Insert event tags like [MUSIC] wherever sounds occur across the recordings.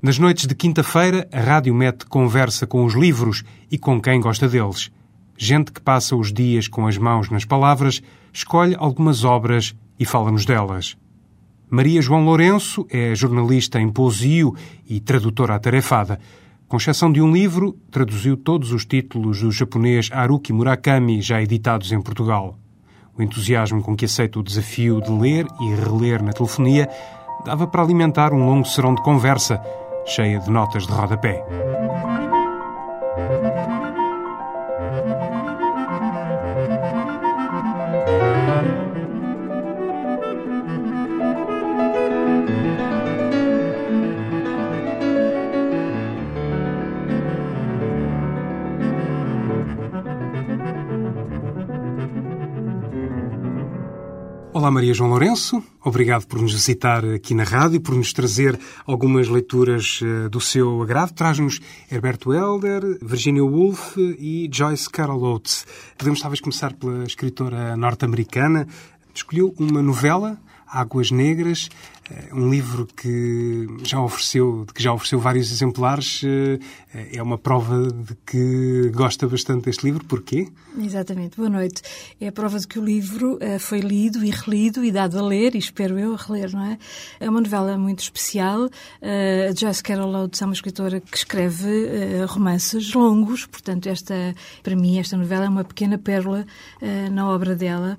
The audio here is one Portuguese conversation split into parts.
Nas noites de quinta-feira, a rádio mete conversa com os livros e com quem gosta deles. Gente que passa os dias com as mãos nas palavras, escolhe algumas obras e fala-nos delas. Maria João Lourenço é jornalista em Poesio e tradutora atarefada. Com exceção de um livro, traduziu todos os títulos do japonês Haruki Murakami já editados em Portugal. O entusiasmo com que aceita o desafio de ler e reler na telefonia dava para alimentar um longo serão de conversa cheia de notas de rodapé. Olá Maria João Lourenço, obrigado por nos visitar aqui na rádio, por nos trazer algumas leituras uh, do seu agrado. Traz-nos Herberto Helder, Virginia Woolf e Joyce Carol Oates. Podemos talvez começar pela escritora norte-americana. Escolheu uma novela Águas Negras, eh, um livro que já ofereceu, que já ofereceu vários exemplares. Eh, é uma prova de que gosta bastante deste livro. Porquê? Exatamente. Boa noite. É a prova de que o livro eh, foi lido e relido e dado a ler, e espero eu reler, não é? É uma novela muito especial. A Joyce Carol Oates é uma escritora que escreve romances longos, portanto, esta, para mim, esta novela é uma pequena pérola na obra dela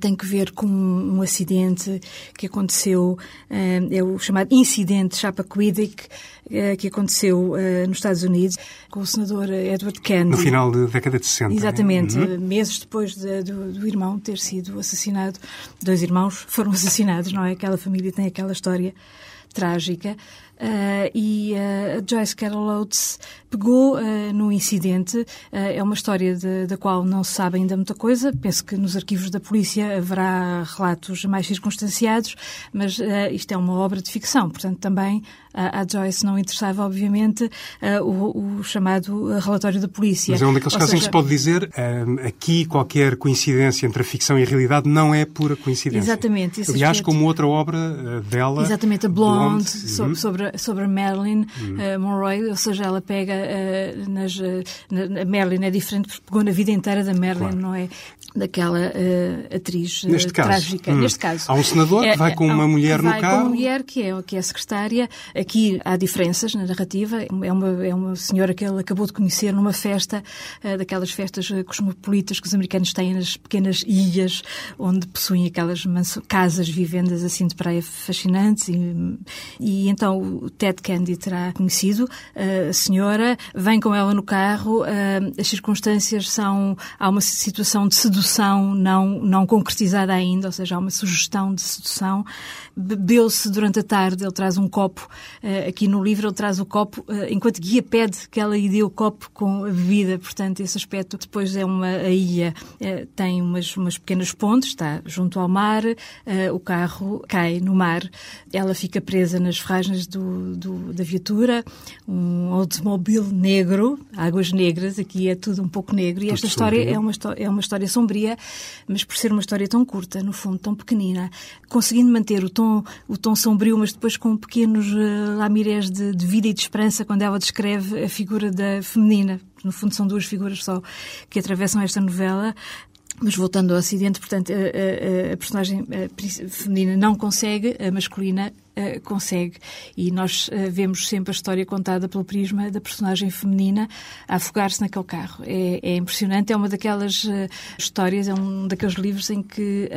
tem que ver com um acidente que aconteceu, eh, é o chamado incidente Chappaquiddick, eh, que aconteceu eh, nos Estados Unidos com o senador Edward Kennedy. No final da década de 60. Exatamente, uhum. meses depois de, do, do, irmão ter sido assassinado. Dois irmãos foram [LAUGHS] assassinados, não é? Aquela família tem aquela história trágica. Uh, e uh, Joyce Carol Oates pegou uh, no incidente. é uma história de, da qual não se sabe ainda muita coisa. Penso que nos arquivos da polícia haverá relatos mais circunstanciados, mas isto é uma obra de ficção, portanto também a Joyce não interessava, obviamente, o, o, chamado relatório da polícia. Mas é um daqueles casos seja... em que se pode dizer aqui qualquer coincidência entre a ficção e a realidade não é pura coincidência. Exatamente. Aliás, aspecto... como outra obra dela. Exatamente, a Blonde, Blonde. sobre sobre a Marilyn uh, Monroe, ou seja, ela pega uh, nas. Uh, na, a Marilyn é diferente porque pegou na vida inteira da Marilyn, claro. não é? Daquela atriz Neste trágica. Hum. Neste caso. Há um senador que vai com uma mulher no carro. Vai com uma mulher que é, que é secretária. Aqui há diferenças na narrativa. É uma, é uma senhora que ele acabou de conhecer numa festa, daquelas festas cosmopolitas que os americanos têm nas pequenas ilhas, onde possuem aquelas casas, vivendas assim de praia fascinantes. E, e então o Ted Candy terá conhecido. A senhora vem com ela no carro, as circunstâncias são. Há uma situação de sedução não, não concretizada ainda, ou seja, há uma sugestão de sedução. Bebeu-se durante a tarde, ele traz um copo, aqui no livro, ele traz o copo, enquanto guia pede que ela lhe dê o copo com a bebida. Portanto, esse aspecto. Depois é uma a ilha, tem umas, umas pequenas pontes, está junto ao mar, o carro cai no mar, ela fica presa nas ferragens do, do, da viatura, um automóvel negro, águas negras, aqui é tudo um pouco negro, e tudo esta história é uma, é uma história sombria, mas por ser uma história tão curta, no fundo tão pequenina, conseguindo manter o tom, o tom sombrio, mas depois com pequenos uh, lamirés de, de vida e de esperança quando ela descreve a figura da feminina, no fundo são duas figuras só que atravessam esta novela, mas voltando ao acidente, portanto, a, a, a personagem feminina não consegue, a masculina uh, consegue. E nós uh, vemos sempre a história contada pelo prisma da personagem feminina a afogar-se naquele carro. É, é, impressionante, é uma daquelas uh, histórias, é um daqueles livros em que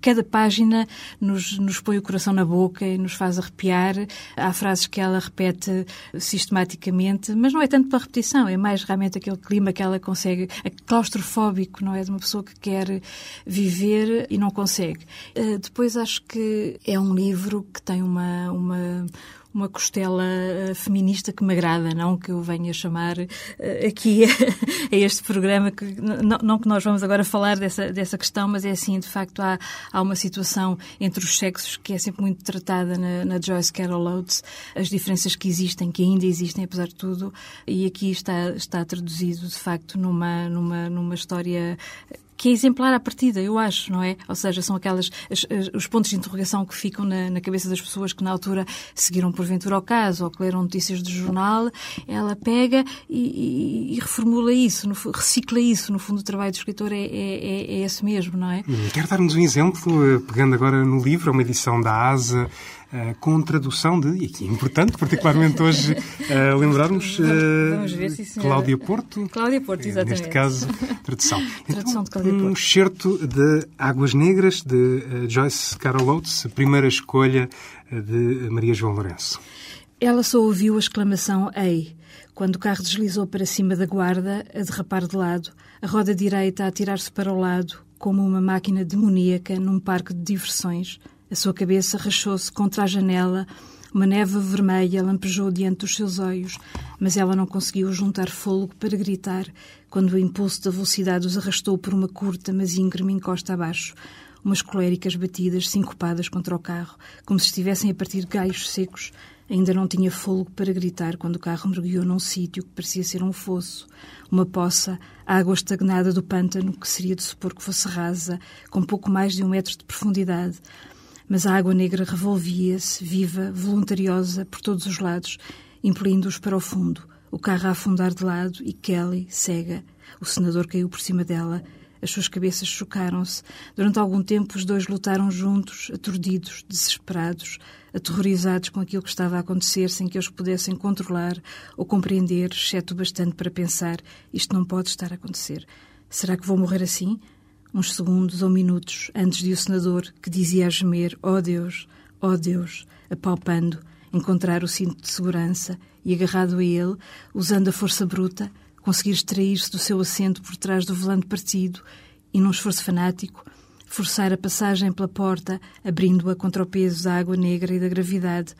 cada página nos, nos põe o coração na boca e nos faz arrepiar. Há frases que ela repete sistematicamente, mas não é tanto para repetição, é mais realmente aquele clima que ela consegue, é claustrofóbico, não é? De uma pessoa que quer viver e não consegue. depois acho que é um livro que tem uma, uma, uma costela eh, feminista que me agrada, não que eu venha chamar eh, aqui [LAUGHS] a este programa, que, não, não, que nós vamos agora falar dessa, dessa questão, mas é assim, de facto, há, há uma situação entre os sexos que é sempre muito tratada na, na Joyce Carol Oates, as diferenças que existem, que ainda existem, apesar de tudo, e aqui está, está traduzido, de facto, numa, numa, numa história que é exemplar à partida, eu acho, não é? Ou seja, são aquelas as, as, os pontos de interrogação que ficam na, na, cabeça das pessoas que na altura seguiram porventura ao caso ou que leram notícias do jornal. Ela pega e, e, e reformula isso, no, recicla isso. No fundo, o trabalho do escritor é, é, é, é esse mesmo, não é? Hum, quer dar-nos um exemplo, eh, pegando agora no livro, uma edição da ASA, Uh, com tradução de, e aqui é importante, particularmente hoje, uh, lembrarmos uh, Vamos ver, sim, Cláudia Porto. Cláudia Porto, exatamente. Neste caso, tradução. [LAUGHS] tradução então, de Cláudia Porto. Um excerto de Águas Negras, de Joyce Carol Oates, a primeira escolha de Maria João Lourenço. Ela só ouviu a exclamação Ei! Quando o carro deslizou para cima da guarda, a derrapar de lado, a roda direita a atirar-se para o lado, como uma máquina demoníaca num parque de diversões, a sua cabeça rachou-se contra a janela, uma neve vermelha lampejou diante dos seus olhos, mas ela não conseguiu juntar fôlego para gritar quando o impulso da velocidade os arrastou por uma curta, mas íngreme encosta abaixo. Umas coléricas batidas sincopadas contra o carro, como se estivessem a partir galhos secos. Ainda não tinha fôlego para gritar quando o carro mergulhou num sítio que parecia ser um fosso, uma poça, água estagnada do pântano, que seria de supor que fosse rasa, com pouco mais de um metro de profundidade mas a água negra revolvia-se, viva, voluntariosa, por todos os lados, impelindo-os para o fundo, o carro a afundar de lado e Kelly, cega. O senador caiu por cima dela. As suas cabeças chocaram-se. Durante algum tempo, os dois lutaram juntos, aturdidos, desesperados, aterrorizados com aquilo que estava a acontecer, sem que eles pudessem controlar ou compreender, exceto bastante para pensar: isto não pode estar a acontecer. Será que vou morrer assim? Uns segundos ou minutos antes de o senador, que dizia a gemer: Oh Deus, oh Deus, apalpando, encontrar o cinto de segurança e, agarrado a ele, usando a força bruta, conseguir extrair-se do seu assento por trás do volante partido e, num esforço fanático, forçar a passagem pela porta, abrindo-a contra o peso da água negra e da gravidade.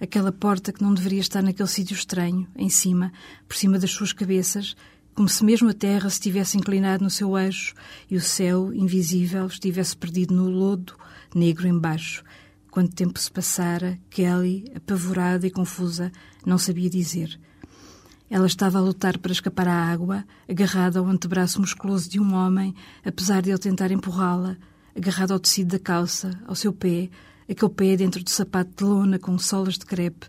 Aquela porta que não deveria estar naquele sítio estranho, em cima, por cima das suas cabeças, como se mesmo a terra se tivesse inclinado no seu eixo e o céu, invisível, estivesse perdido no lodo negro embaixo. Quanto tempo se passara, Kelly, apavorada e confusa, não sabia dizer. Ela estava a lutar para escapar à água, agarrada ao antebraço musculoso de um homem, apesar de ele tentar empurrá-la, agarrada ao tecido da calça, ao seu pé, aquele pé dentro do sapato de lona com solas de crepe,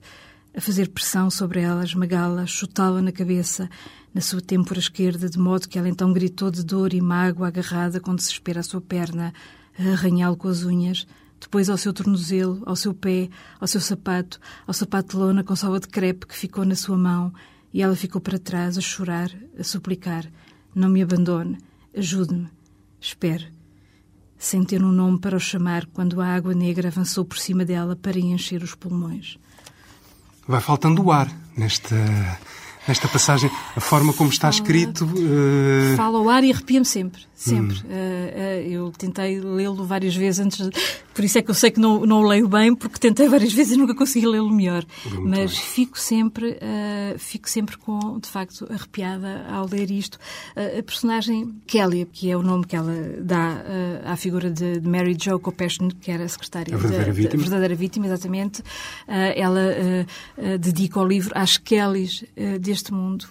a fazer pressão sobre ela, esmagá-la, chutá-la na cabeça, na sua têmpora esquerda, de modo que ela então gritou de dor e mágoa, agarrada com desespero à sua perna, a arranhá-lo com as unhas, depois ao seu tornozelo, ao seu pé, ao seu sapato, ao sapato de lona com sola de crepe que ficou na sua mão, e ela ficou para trás, a chorar, a suplicar: Não me abandone, ajude-me, espere. Sem ter um nome para o chamar, quando a água negra avançou por cima dela para encher os pulmões. Vai faltando o ar nesta nesta passagem, a forma como está escrito. Uh... Fala ao ar e arrepia-me sempre, sempre. Hum. Uh, uh, eu tentei lê-lo várias vezes antes, de... por isso é que eu sei que não, não o leio bem, porque tentei várias vezes e nunca consegui lê-lo melhor. Muito Mas bem. fico sempre, fico sempre com, de facto, arrepiada ao ler isto. a personagem Kelly, que é o nome que ela dá à figura de Mary Jo Compassion, que era a secretária a verdadeira, da, vítima. Da verdadeira vítima, exatamente, ela dedica o livro às Kellys deste mundo,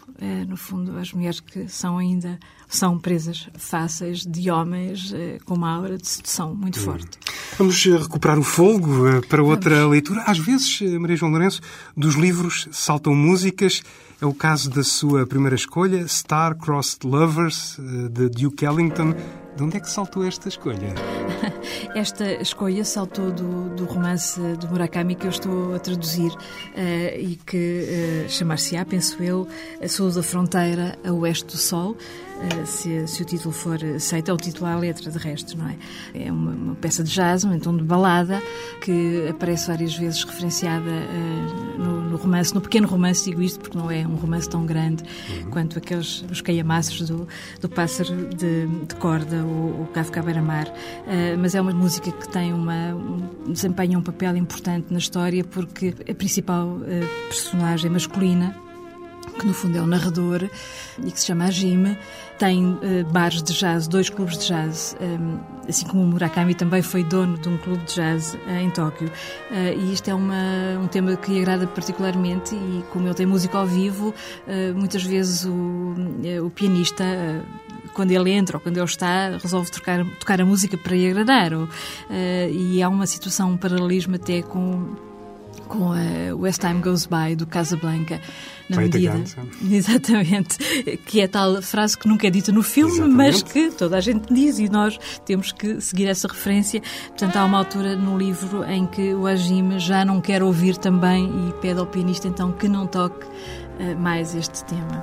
no fundo, as mulheres que são ainda são presas fáceis de homens com uma aura de sedução muito hum. forte. Vamos eh, recuperar o fogo eh, para outra Vamos. leitura. Às vezes, eh, Maria João Lourenço, dos livros saltam músicas. É o caso da sua primeira escolha, Star-Crossed Lovers, de Duke Ellington. De onde é que saltou esta escolha? [LAUGHS] Esta escolha saltou do, do romance de Murakami que eu estou a traduzir uh, e que uh, chamar-se-á, penso eu, A Sul da Fronteira a Oeste do Sol. Uh, se, se, o título for aceito, é o título à letra, de resto, não é? É uma, uma peça de jazz, um tom de balada, que aparece várias vezes referenciada no, no, romance, no pequeno romance, digo isto porque não é um romance tão grande uhum. quanto aqueles, os caiamaços do, do pássaro de, de corda o, o Kafka Beira-Mar, uh, mas é uma música que tem uma, um, desempenha um papel importante na história porque a principal uh, personagem masculina que no fundo é o narrador e que se chama Jim, tem uh, bares de jazz, dois clubes de jazz, um, assim como o Murakami também foi dono de um clube de jazz uh, em Tóquio. Uh, e isto é uma, um tema que lhe agrada particularmente e como ele tem música ao vivo, muitas vezes o, o pianista quando ele entra ou quando ele está, resolve tocar, tocar a música para lhe agradar. Ou, uh, e há uma situação, um paralelismo até com com a West Time Goes By do Casablanca na medida [LAUGHS] exatamente. Que é tal frase que nunca é dita no filme exatamente. mas que toda a gente diz e nós temos que seguir essa referência. Portanto há uma altura no livro em que o Ajime já não quer ouvir também e pede ao pianista então que não toque uh, mais este tema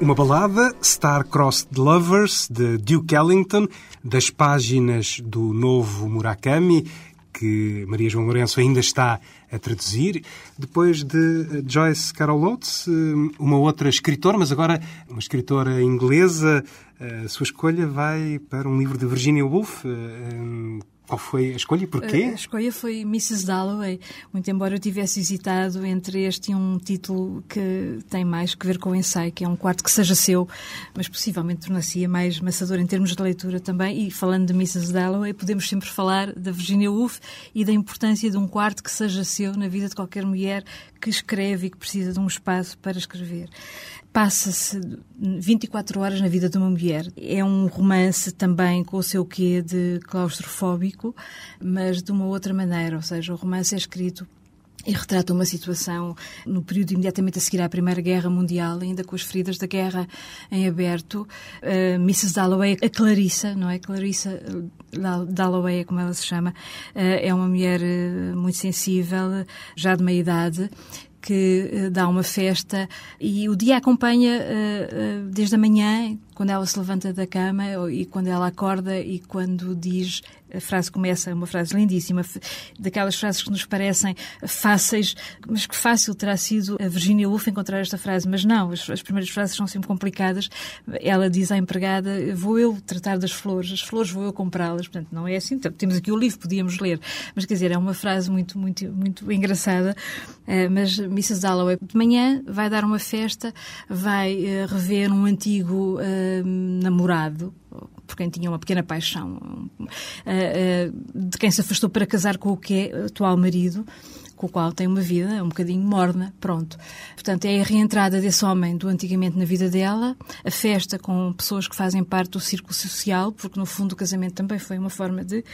Uma balada, Star-Crossed Lovers, de Duke Ellington, das páginas do novo Murakami, que Maria João Lourenço ainda está a traduzir. Depois de Joyce Carol Oates, uma outra escritora, mas agora uma escritora inglesa. A sua escolha vai para um livro de Virginia Woolf, qual foi a escolha e porquê? A escolha foi Mrs. Dalloway, muito embora eu tivesse hesitado entre este e um título que tem mais que ver com o ensaio, que é um quarto que seja seu, mas possivelmente tornar-se mais maçador em termos de leitura também. E falando de Mrs. Dalloway, podemos sempre falar da Virginia Woolf e da importância de um quarto que seja seu na vida de qualquer mulher que escreve e que precisa de um espaço para escrever passa-se 24 horas na vida de uma mulher. É um romance também com o seu quê de claustrofóbico, mas de uma outra maneira, ou seja, o romance é escrito e retrata uma situação no período imediatamente a seguir à Primeira Guerra Mundial, ainda com as feridas da guerra em aberto. Uh, Mrs. Dalloway, a Clarissa, não é? Clarissa Dalloway, é como ela se chama, uh, é uma mulher uh, muito sensível, já de meia idade, que dá uma festa e o dia acompanha desde a manhã, quando ela se levanta da cama e quando ela acorda e quando diz a frase começa, uma frase lindíssima, daquelas frases que nos parecem fáceis, mas que fácil terá sido a Virginia Woolf encontrar esta frase, mas não, as, as, primeiras frases são sempre complicadas. Ela diz à empregada, vou eu tratar das flores, as flores vou eu comprá-las, portanto não é assim, temos aqui o livro, podíamos ler, mas quer dizer, é uma frase muito, muito, muito engraçada, eh, mas Mrs. Dalloway de manhã vai dar uma festa, vai eh, rever um antigo uh, namorado, por quem tinha uma pequena paixão, uh, uh, de quem se afastou para casar com o que é atual marido, com o qual tem uma vida um bocadinho morna, pronto. Portanto, é a reentrada desse homem do antigamente na vida dela, a festa com pessoas que fazem parte do círculo social, porque no fundo o casamento também foi uma forma de,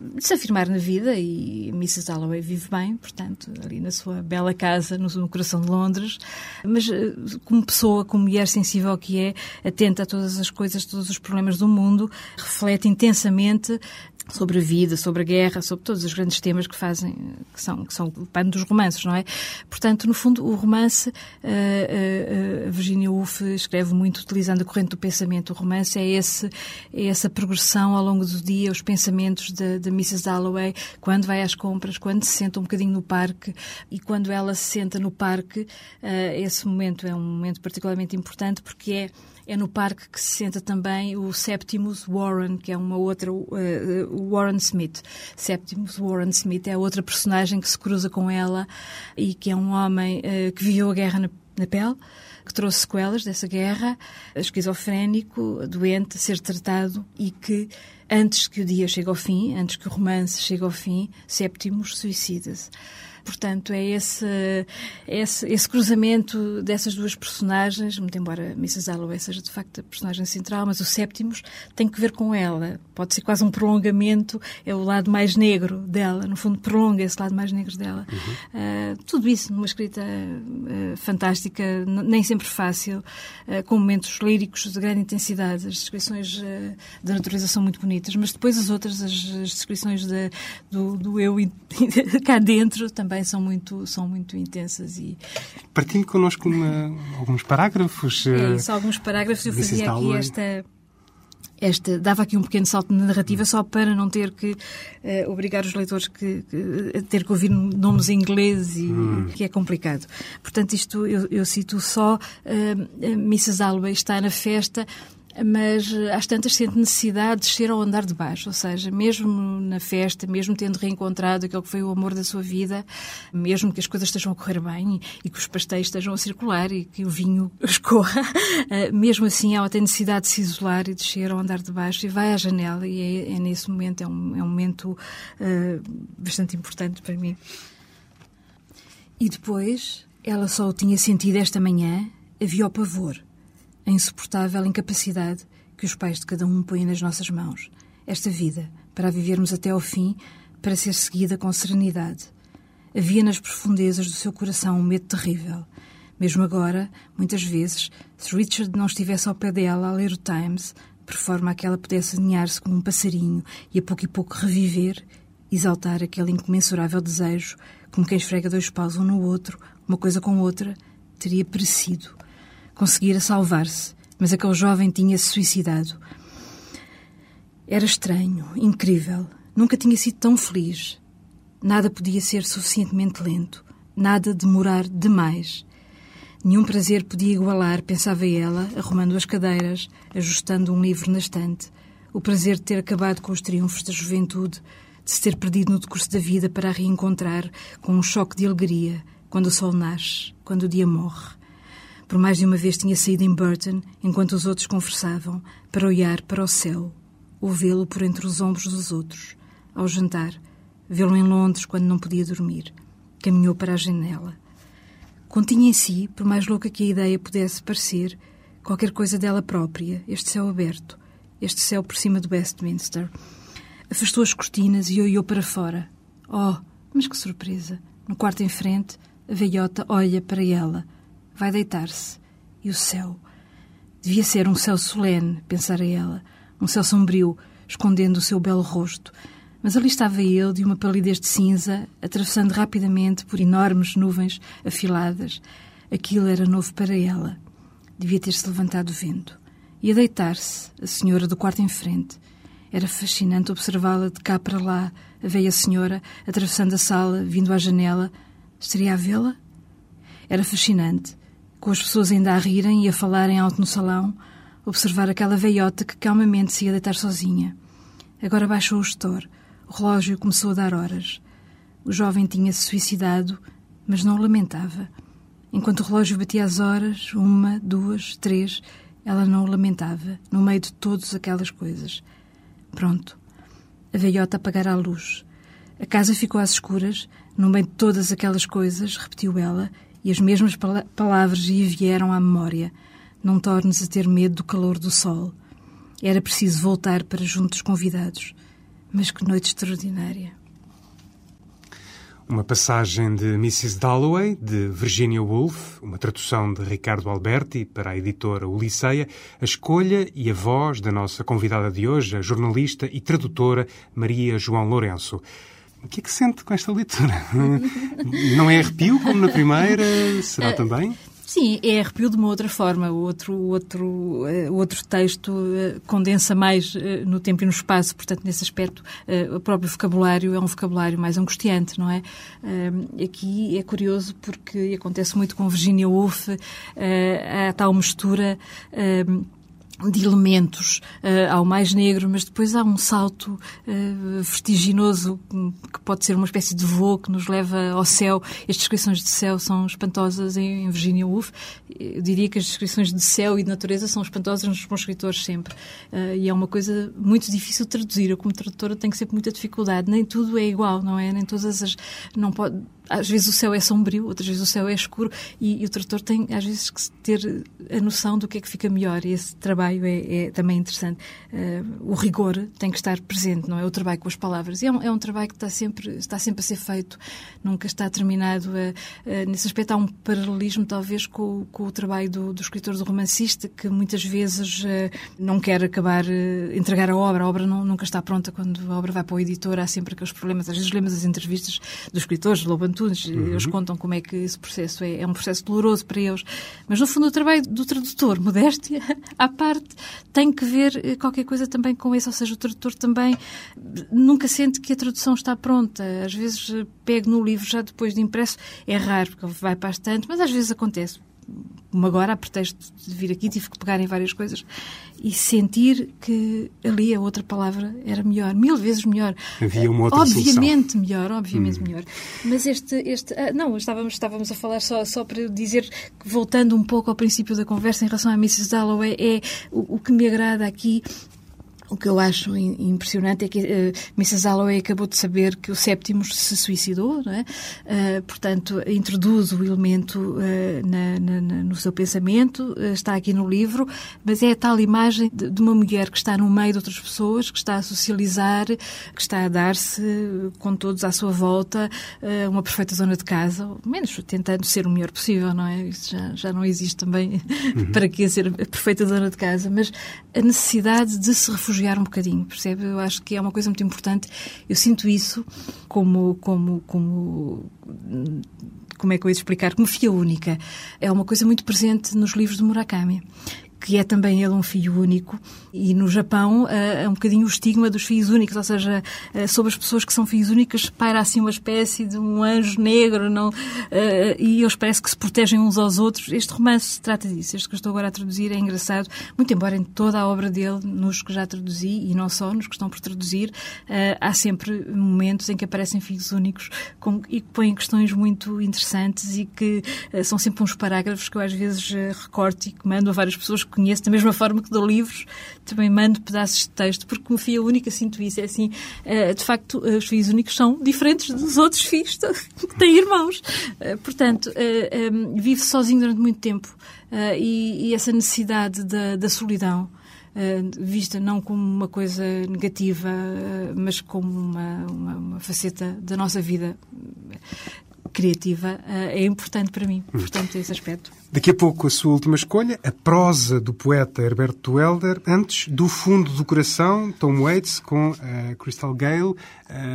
de se afirmar na vida e Mrs. Dalloway vive bem, portanto, ali na sua bela casa, no, no coração de Londres, mas eh, como pessoa, como mulher sensível que é, atenta a todas as coisas, todos os problemas do mundo, reflete intensamente sobre a vida, sobre a guerra, sobre todos os grandes temas que fazem, que são, que são o pano dos romances, não é? Portanto, no fundo, o romance, uh, uh, Virginia Woolf escreve muito utilizando a corrente do pensamento. O romance é, esse, é essa progressão ao longo do dia, os pensamentos de, de Mrs. Dalloway, quando vai às compras, quando se senta um bocadinho no parque e quando ela se senta no parque, uh, esse momento é um momento particularmente importante porque é é no parque que se senta também o Septimus Warren, que é uma outra, uh, Warren Smith. Septimus Warren Smith é outra personagem que se cruza com ela e que é um homem uh, que viveu a guerra na, na pele que trouxe sequelas dessa guerra, esquizofrénico, doente, a ser tratado e que, antes que o dia chegue ao fim, antes que o romance chegue ao fim, Septimus suicida-se. Portanto, é esse, esse, esse, cruzamento dessas duas personagens, muito embora Mrs. Alloway seja de facto a personagem central, mas o Séptimos tem que ver com ela. Pode ser quase um prolongamento, é o lado mais negro dela, no fundo prolonga esse lado mais negro dela. Uhum. Uh, tudo isso numa escrita uh, fantástica, nem sempre fácil, uh, com momentos líricos de grande intensidade. As descrições da natureza são muito bonitas, mas depois as outras, as, as descrições de, do, do eu [LAUGHS] cá dentro também também são muito, são muito intensas. E... Partilhe connosco uma, alguns parágrafos. É isso, alguns parágrafos. Eu fazia aqui esta esta, dava aqui um pequeno salto na narrativa só para não ter que uh, obrigar os leitores que, que, a ter que ouvir nomes em inglês e hum. que é complicado. Portanto, isto eu, eu cito só uh, Mrs. Alba está na festa mas eh, às tantas sente necessidade de descer ao andar de baixo, ou seja, mesmo na festa, mesmo tendo reencontrado aquele que foi o amor da sua vida, mesmo que as coisas estejam a correr bem e, que os pastéis estejam a circular e que o vinho [LAUGHS] escorra, eh, mesmo assim ela tem necessidade de se isolar e descer ao andar de baixo e vai à janela. E é, é nesse momento, é um, é um momento uh, bastante importante para mim. E depois, ela só o tinha sentido esta manhã, havia o pavor a insuportável incapacidade que os pais de cada um põem nas nossas mãos. Esta vida, para a vivermos até ao fim, para ser seguida com serenidade. Havia nas profundezas do seu coração um medo terrível. Mesmo agora, muitas vezes, se Richard não estivesse ao pé dela a ler o Times, por forma a que ela pudesse aninhar-se como um passarinho e a pouco e pouco reviver, exaltar aquele incomensurável desejo, como quem esfrega dois paus um no outro, uma coisa com outra, teria perecido conseguira salvar-se, mas aquele jovem tinha-se suicidado. Era estranho, incrível. Nunca tinha sido tão feliz. Nada podia ser suficientemente lento, nada demorar demais. Nenhum prazer podia igualar, pensava ela, arrumando as cadeiras, ajustando um livro na estante. O prazer de ter acabado com os triunfos da juventude, de se ter perdido no decurso da vida para a reencontrar com um choque de alegria, quando o sol nasce, quando o dia morre. Por mais de uma vez tinha saído em Burton, enquanto os outros conversavam, para olhar para o céu, ouvi-lo por entre os ombros dos outros. Ao jantar, vê-lo em Londres quando não podia dormir. Caminhou para a janela. Continha em si, por mais louca que a ideia pudesse parecer, qualquer coisa dela própria, este céu aberto, este céu por cima do Westminster. Afastou as cortinas e olhou para fora. Oh, mas que surpresa! No quarto em frente, a velhota olha para ela vai deitar-se. E o céu? Devia ser um céu solene, pensara ela, um céu sombrio, escondendo o seu belo rosto. Mas ali estava ele, de uma palidez de cinza, atravessando rapidamente por enormes nuvens afiladas. Aquilo era novo para ela. Devia ter-se levantado o vento. E a deitar-se, a senhora do quarto em frente. Era fascinante observá-la de cá para lá, a velha senhora, atravessando a sala, vindo à janela. Estaria a vê-la? Era fascinante com as pessoas ainda a rirem e a falarem alto no salão, observar aquela veiota que calmamente se ia deitar sozinha. Agora baixou o gestor. O relógio começou a dar horas. O jovem tinha-se suicidado, mas não o lamentava. Enquanto o relógio batia as horas, uma, duas, três, ela não o lamentava, no meio de todas aquelas coisas. Pronto. A veiota apagara a luz. A casa ficou às escuras, no meio de todas aquelas coisas, repetiu ela, e as mesmas palavras lhe vieram à memória. Não tornes a ter medo do calor do sol. Era preciso voltar para junto dos convidados. Mas que noite extraordinária! Uma passagem de Mrs. Dalloway, de Virginia Woolf, uma tradução de Ricardo Alberti para a editora Ulisseia, a escolha e a voz da nossa convidada de hoje, a jornalista e tradutora Maria João Lourenço. O que é que sente com esta leitura? [LAUGHS] Não é arrepio como na primeira? Será também? Sim, é arrepio de uma outra forma. O outro, outro, uh, outro texto uh, condensa mais no tempo e no espaço, portanto, nesse aspecto, o próprio vocabulário é um vocabulário mais angustiante, não é? aqui é curioso porque acontece muito com Virginia Woolf, a tal mistura de elementos uh, ao mais negro, mas depois há um salto uh, vertiginoso que pode ser uma espécie de voo que nos leva ao céu. As descrições de céu são espantosas em, Virginia Woolf. Eu diria que as descrições de céu e de natureza são espantosas nos bons escritores sempre. Uh, e é uma coisa muito difícil de traduzir. Eu, como tradutora, tenho sempre muita dificuldade. Nem tudo é igual, não é? Nem todas as... Não pode às vezes o céu é sombrio, outras vezes o céu é escuro e, e, o tradutor tem às vezes que ter a noção do que é que fica melhor e esse trabalho é, é também interessante. Uh, o rigor tem que estar presente, não é? O trabalho com as palavras. E é um, é um trabalho que está sempre, está sempre a ser feito, nunca está terminado. Uh, nesse aspecto há um paralelismo talvez com, com o trabalho do, do, escritor, do romancista, que muitas vezes não quer acabar, entregar a obra. A obra não, nunca está pronta quando a obra vai para o editor, há sempre aqueles problemas. Às vezes lemos as entrevistas dos escritores, Loban Antunes. Uhum. Eles contam como é que esse processo é, é um processo doloroso para eles. Mas, no fundo, o trabalho do tradutor, [LAUGHS] modéstia à parte, tem que ver eh, qualquer coisa também com isso. Ou seja, o tradutor também nunca sente que a tradução está pronta. Às vezes eh, pego no livro já depois de impresso. É raro, porque vai para tanto, mas às vezes acontece como agora, a pretexto de vir aqui, tive que pegar em várias coisas e sentir que ali a outra palavra era melhor, mil vezes melhor. Havia uma outra Obviamente solução. melhor, obviamente hum. melhor. Mas este, este ah, não, estávamos, estávamos a falar só, só para dizer, voltando um pouco ao princípio da conversa em relação à Mrs. Dalloway, é o, o que me agrada aqui o que eu acho impressionante é que uh, Mrs. Alloway acabou de saber que o Séptimos se suicidou, é? Uh, portanto, introduz o elemento uh, na, na, no seu pensamento, uh, está aqui no livro, mas é a tal imagem de, de, uma mulher que está no meio de outras pessoas, que está a socializar, que está a dar-se com todos à sua volta, uma perfeita zona de casa, ou menos tentando ser o melhor possível, não é? Isso já, já não existe também uhum. [LAUGHS] para que ser a perfeita zona de casa, mas a necessidade de se refugiar refugiar um bocadinho, percebe? Eu acho que é uma coisa muito importante. Eu sinto isso como, como, como como é que eu ia explicar? Como filha única. É uma coisa muito presente nos livros do Murakami que é também ele um filho único, e no Japão eh, é um bocadinho o estigma dos filhos únicos, ou seja, eh, sobre as pessoas que são filhos únicos paira assim uma espécie de um anjo negro, não, eh, e eles parece que se protegem uns aos outros. Este romance se trata disso, este que eu estou agora a traduzir é engraçado, muito embora em toda a obra dele, nos que já traduzi, e não só, nos que estão por traduzir, há sempre momentos em que aparecem filhos únicos e que põem questões muito interessantes e que são sempre uns parágrafos que eu às vezes recorto e que mando a várias pessoas que conheço, da mesma forma que dou livros, também mando pedaços de texto, porque como filha única sinto isso. É assim, eh, de facto, eh, os filhos únicos são diferentes dos outros filhos [LAUGHS] que têm irmãos. Eh, portanto, vive sozinho durante muito tempo e, essa necessidade da, da solidão. Uh, vista não como uma coisa negativa, uh, mas como uma, uma, uma, faceta da nossa vida criativa, uh, é importante para mim, portanto, esse aspecto. Daqui a pouco a sua última escolha, a prosa do poeta Herberto Helder, antes do fundo do coração, Tom Waits com uh, Crystal Gale, uh,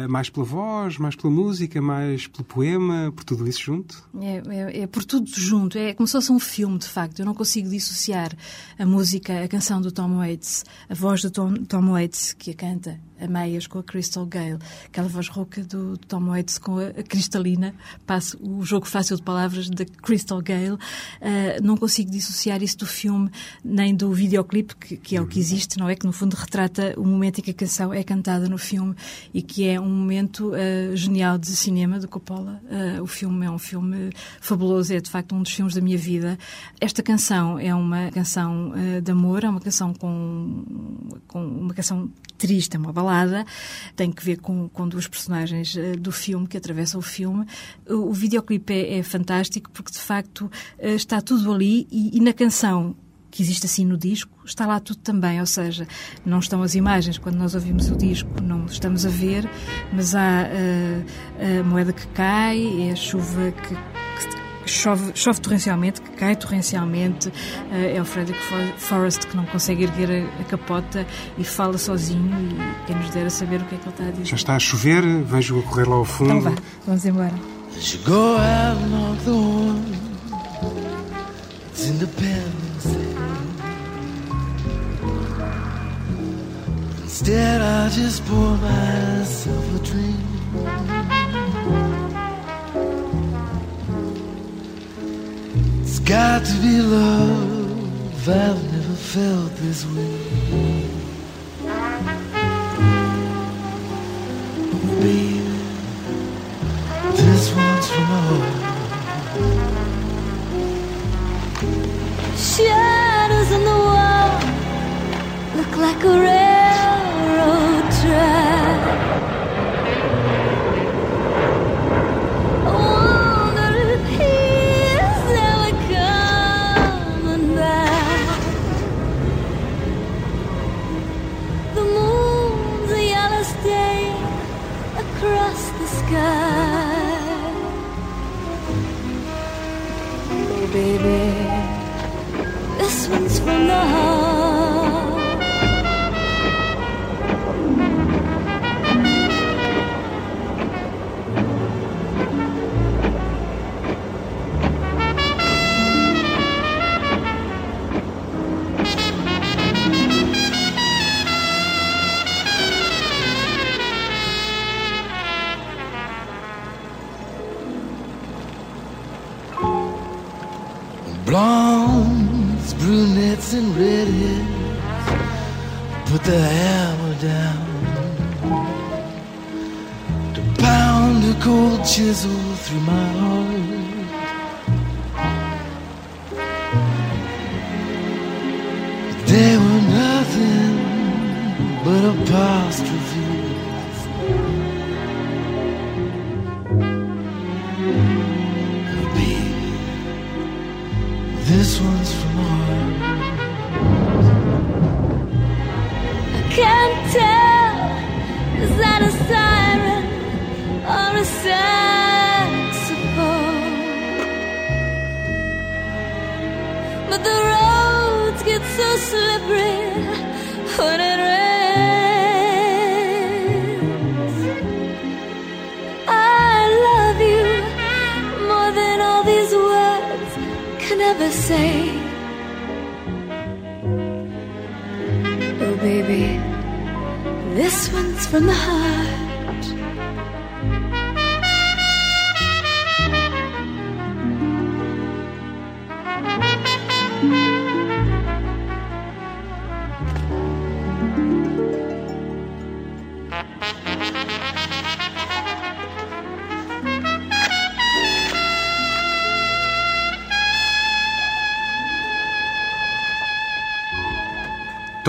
mais pela voz, mais pela música, mais pelo poema, por tudo isso junto? É, é, é, por tudo junto, é como se fosse um filme, de facto. Eu não consigo dissociar a música, a canção do Tom Waits, a voz do Tom, Tom Waits, que a canta a meias com a Crystal Gale, aquela voz rouca do, do Tom Waits com a, a cristalina, passo o jogo fácil de palavras da Crystal Gale. Uh, não consigo dissociar isso do filme nem do videoclipe, que, que, é o que existe, não é? Que no fundo retrata o momento em que a canção é cantada no filme e que é um momento uh, genial de cinema de Coppola. Uh, o filme é um filme fabuloso, é de facto um dos filmes da minha vida. Esta canção é uma canção de amor, é uma canção com, com uma canção triste, é uma balada, tem que ver com, com duas personagens uh, do filme que atravessam o filme. O, videoclipe é, é, fantástico porque, de facto, uh, está tudo ali e, e na canção que existe assim no disco, está lá tudo também, ou seja, não estão as imagens. Quando nós ouvimos o disco, não estamos a ver, mas há uh, a moeda que cai, é a chuva que chove, chove torrencialmente, que cai torrencialmente, uh, é o Frederick Forrest que não consegue erguer a, a, capota e fala sozinho e quem nos dera saber o que é que ele está a dizer. Já está a chover, vejo a correr lá ao fundo. Então vá, vamos embora. It's independence Instead, I just pour myself a drink. Got to be love. I've never felt this way. Baby, this one's from home. Shadows on the wall look like a a siren or a. But the roads get so slippery when it rains. I love you more than all these words can ever say. from the high.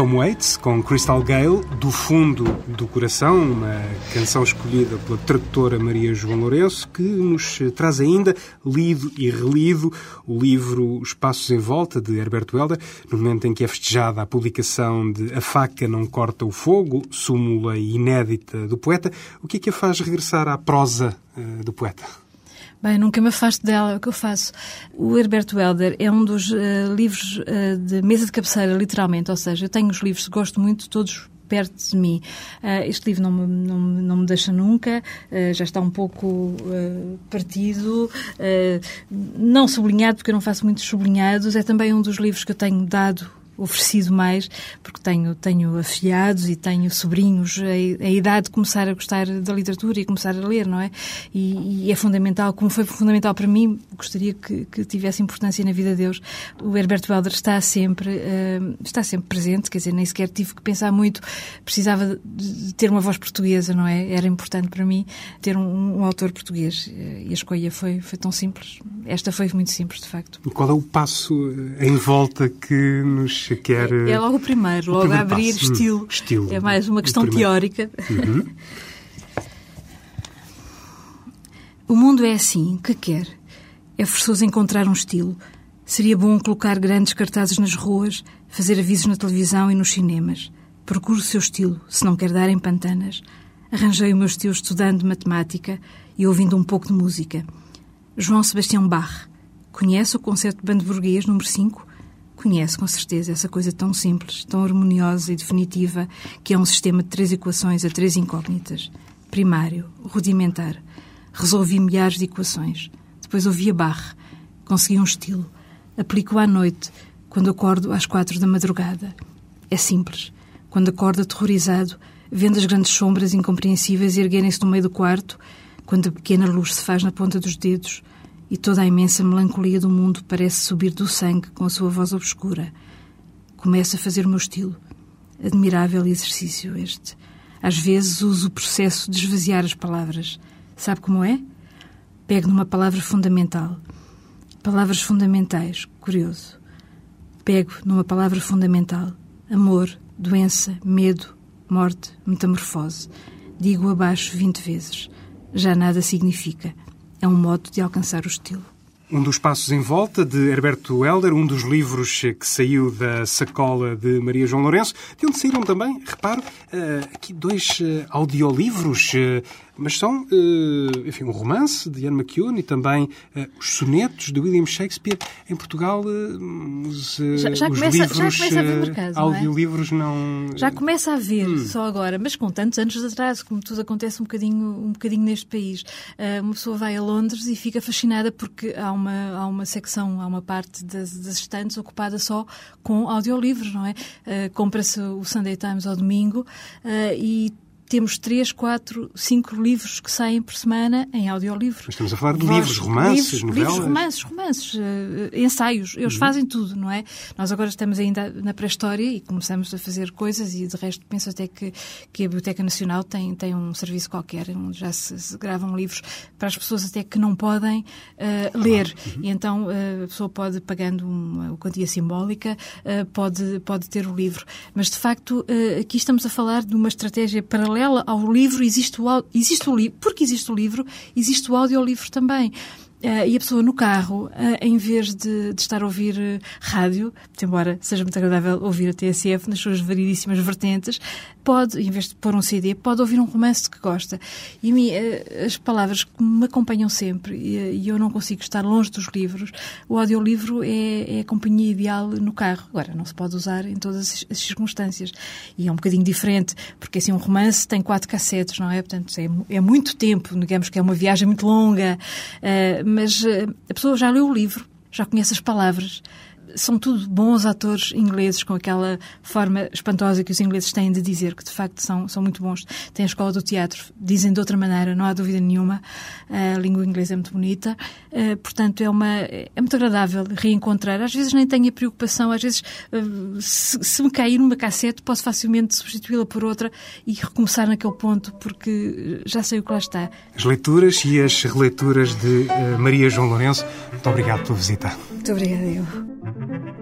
Tom Waits com Crystal Gale, do fundo do coração, uma canção escolhida pela tradutora Maria João Lourenço, que nos traz ainda, lido e relido, o livro Os Passos em Volta, de Herberto Helder, no momento em que é festejada a publicação de A Faca Não Corta o Fogo, súmula inédita do poeta. O que é que a faz regressar à prosa uh, do poeta? Bem, nunca me afasto dela, é o que eu faço. O Herberto Helder é um dos uh, livros uh, de mesa de cabeceira, literalmente, ou seja, eu tenho os livros, gosto muito, todos perto de mim. Uh, este livro não me, não, não me deixa nunca, uh, já está um pouco uh, partido, não sublinhado, porque eu não faço muitos sublinhados. É também um dos livros que eu tenho dado oferecido mais, porque tenho, tenho afilhados e tenho sobrinhos, a, a, idade de começar a gostar da literatura e começar a ler, não é? E, e é fundamental, como foi fundamental para mim, gostaria que, que, tivesse importância na vida deles. O Herbert Welder está sempre, uh, está sempre presente, quer dizer, nem sequer tive que pensar muito, precisava de ter uma voz portuguesa, não é? Era importante para mim ter um, um autor português e a escolha foi, foi tão simples. Esta foi muito simples, de facto. Qual é o passo em volta que nos quer... É, é logo o primeiro, o logo primeiro abrir estilo. Hum, estilo. É mais uma questão teórica. Uhum. o mundo é assim, que quer? É forçoso encontrar um estilo. Seria bom colocar grandes cartazes nas ruas, fazer avisos na televisão e nos cinemas. Procure o seu estilo, se não quer dar em pantanas. Arranjei o meu estilo estudando matemática e ouvindo um pouco de música. João Sebastião Bach. Conhece o concerto de bando burguês número 5? Conhece, com certeza, essa coisa tão simples, tão harmoniosa e definitiva que é um sistema de três equações a três incógnitas. Primário, rudimentar. Resolvi milhares de equações. Depois ouvia Bach. Consegui um estilo. Aplico à noite, quando acordo às quatro da madrugada. É simples. Quando acordo aterrorizado, vendo as grandes sombras incompreensíveis erguerem-se no meio do quarto, quando a pequena luz se faz na ponta dos dedos e toda a imensa melancolia do mundo parece subir do sangue com a sua voz obscura. Começo a fazer o meu estilo. Admirável exercício este. Às vezes uso o processo de esvaziar as palavras. Sabe como é? Pego numa palavra fundamental. Palavras fundamentais. Curioso. Pego numa palavra fundamental. Amor, doença, medo, morte, metamorfose. Digo abaixo vinte vezes. Já nada significa. É um modo de alcançar o estilo. Um dos Passos em Volta, de Herberto Helder, um dos livros que saiu da sacola de Maria João Lourenço, de onde saíram também, reparo, eh, aqui dois eh, audiolivros eh, mas são, uh, enfim, um romance de Ian McEwan e também uh, os sonetos de William Shakespeare. Em Portugal, uh, os, já, já, os começa, livros, já começa a haver mercado, audiolivros não, é? não... Já começa a haver, hum. só agora, mas com tantos anos de atraso, como tudo acontece um bocadinho, um bocadinho neste país. uma pessoa vai a Londres e fica fascinada porque há uma, há uma secção, há uma parte das, das estantes ocupada só com audiolivros, não é? Compra-se o Sunday Times ao domingo e temos três, quatro, cinco livros que saem por semana em audiolivros. Mas estamos a falar de livros, romances, livros, novelas? Livros, romances, romances, uh, ensaios. Eles uhum. fazem tudo, não é? Nós agora estamos ainda na pré-história e começamos a fazer coisas e, de resto, penso até que, que a Biblioteca Nacional tem, tem um serviço qualquer onde já se, se gravam livros para as pessoas até que não podem uh, ler. Uhum. E então uh, a pessoa pode, pagando uma quantia simbólica, pode, pode ter o livro. Mas, de facto, aqui estamos a falar de uma estratégia paralela paralela ao livro existe o, existe o livro, porque existe o livro, existe o audiolivro também. Uh, e a pessoa no carro, uh, em vez de, de, estar a ouvir uh, rádio, embora seja muito agradável ouvir a TSF nas suas variedíssimas vertentes, pode, em vez de pôr um CD, pode ouvir um romance que gosta. E mim, as palavras que me acompanham sempre, e, eu não consigo estar longe dos livros, o audiolivro é, é a companhia ideal no carro. Agora, não se pode usar em todas as circunstâncias. E é um bocadinho diferente, porque assim, um romance tem quatro cassetes, não é? Portanto, é, é muito tempo, digamos que é uma viagem muito longa mas eh, a pessoa já leu o livro, já conhece as palavras, são tudo bons atores ingleses com aquela forma espantosa que os ingleses têm de dizer, que de facto são, são muito bons. Tem a escola do teatro, dizem de outra maneira, não há dúvida nenhuma. A língua inglesa é muito bonita. Eh, portanto, é, uma, é muito agradável reencontrar. Às vezes nem tenho a preocupação, às vezes eh, se, se me cair uma cassete, posso facilmente substituí-la por outra e recomeçar naquele ponto, porque já sei o que lá está. As leituras e as releituras de Maria João Lourenço. Muito obrigado pela visita. Muito obrigada, eu. thank you